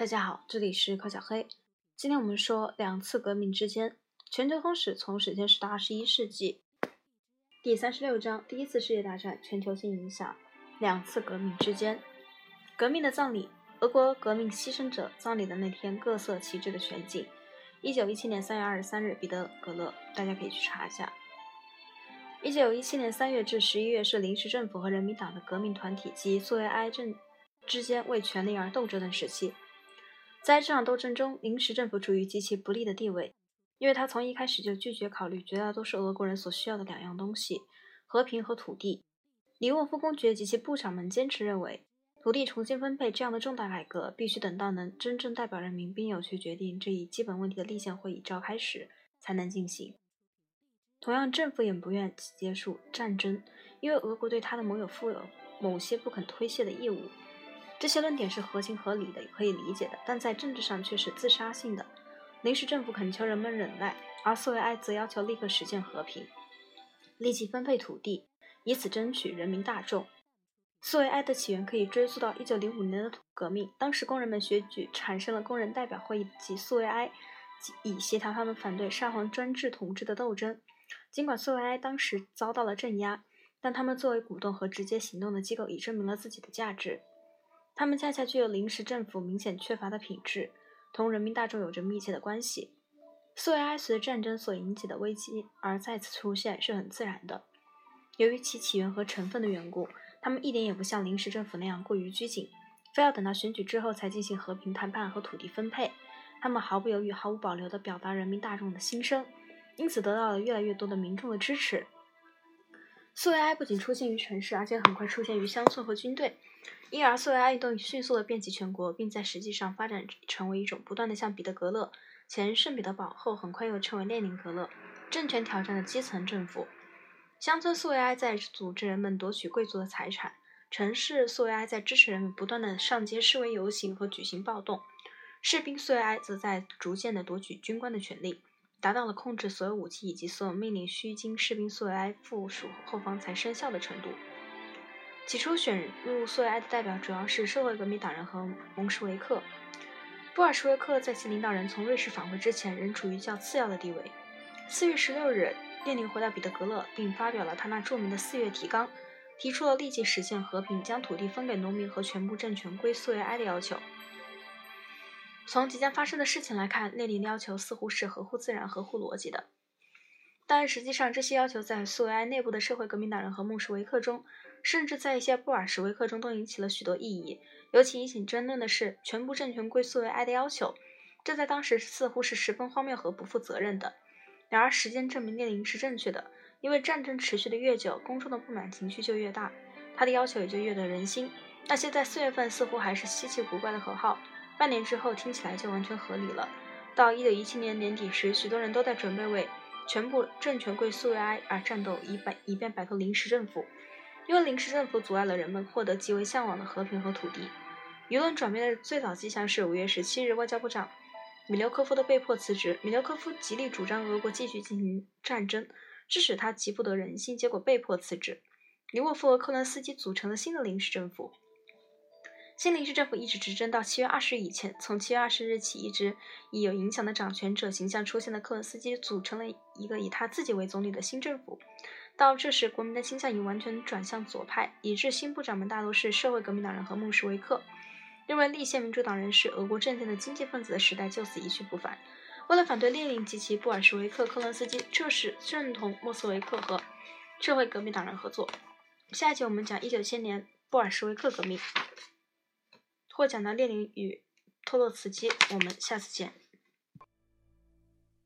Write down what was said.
大家好，这里是柯小黑。今天我们说两次革命之间，全球通史从史前史到二十一世纪。第三十六章：第一次世界大战全球性影响。两次革命之间，革命的葬礼，俄国革命牺牲者葬礼的那天，各色旗帜的全景。一九一七年三月二十三日，彼得格勒，大家可以去查一下。一九一七年三月至十一月是临时政府和人民党的革命团体及苏维埃政之间为权力而斗争的时期。在这场斗争中，临时政府处于极其不利的地位，因为他从一开始就拒绝考虑绝大多数俄国人所需要的两样东西：和平和土地。里沃夫公爵及其部长们坚持认为，土地重新分配这样的重大改革必须等到能真正代表人民并有权决定这一基本问题的立宪会议召开时才能进行。同样，政府也不愿结束战争，因为俄国对他的盟友负有某些不肯推卸的义务。这些论点是合情合理的，也可以理解的，但在政治上却是自杀性的。临时政府恳求人们忍耐，而苏维埃则要求立刻实现和平，立即分配土地，以此争取人民大众。苏维埃的起源可以追溯到1905年的革命，当时工人们选举产生了工人代表会议及苏维埃，以协调他们反对沙皇专制统治的斗争。尽管苏维埃当时遭到了镇压，但他们作为鼓动和直接行动的机构，已证明了自己的价值。他们恰恰具有临时政府明显缺乏的品质，同人民大众有着密切的关系。苏维埃随战争所引起的危机而再次出现是很自然的。由于其起源和成分的缘故，他们一点也不像临时政府那样过于拘谨，非要等到选举之后才进行和平谈判和土地分配。他们毫不犹豫、毫无保留地表达人民大众的心声，因此得到了越来越多的民众的支持。苏维埃不仅出现于城市，而且很快出现于乡村和军队。因而，苏维埃运动迅速地遍及全国，并在实际上发展成为一种不断的向彼得格勒（前圣彼得堡，后很快又称为列宁格勒）政权挑战的基层政府。乡村苏维埃在组织人们夺取贵族的财产，城市苏维埃在支持人们不断地上街示威游行和举行暴动，士兵苏维埃则在逐渐地夺取军官的权利，达到了控制所有武器以及所有命令需经士兵苏维埃附属后方才生效的程度。起初选入苏维埃的代表主要是社会革命党人和蒙什维克。布尔什维克在其领导人从瑞士返回之前仍处于较次要的地位。四月十六日，列宁回到彼得格勒，并发表了他那著名的四月提纲，提出了立即实现和平、将土地分给农民和全部政权归苏维埃的要求。从即将发生的事情来看，列宁的要求似乎是合乎自然、合乎逻辑的。但实际上，这些要求在苏维埃内部的社会革命党人和孟什维克中，甚至在一些布尔什维克中都引起了许多异议。尤其引起争论的是全部政权归苏维埃的要求，这在当时似乎是十分荒谬和不负责任的。然而，时间证明列宁是正确的，因为战争持续的越久，公众的不满情绪就越大，他的要求也就越得人心。那些在四月份似乎还是稀奇古怪的口号，半年之后听起来就完全合理了。到一九一七年年底时，许多人都在准备为。全部政权归苏维埃而战斗，以摆以便摆脱临时政府，因为临时政府阻碍了人们获得极为向往的和平和土地。舆论转变的最早迹象是五月十七日，外交部长米留科夫的被迫辞职。米留科夫极力主张俄国继续进行战争，致使他极不得人心，结果被迫辞职。里沃夫和克伦斯基组成了新的临时政府。新临时政府一直执政到七月二十日以前。从七月二十日起，一直以有影响的掌权者形象出现的克伦斯基组成了一个以他自己为总理的新政府。到这时，国民的倾向已完全转向左派，以致新部长们大多是社会革命党人和穆什维克。认为立宪民主党人是俄国政见的经济分子的时代就此一去不返。为了反对列宁及其布尔什维克，克伦斯基这时正同莫斯维克和社会革命党人合作。下一集我们讲一九七年布尔什维克革命。获奖的列宁与托洛茨基，我们下次见。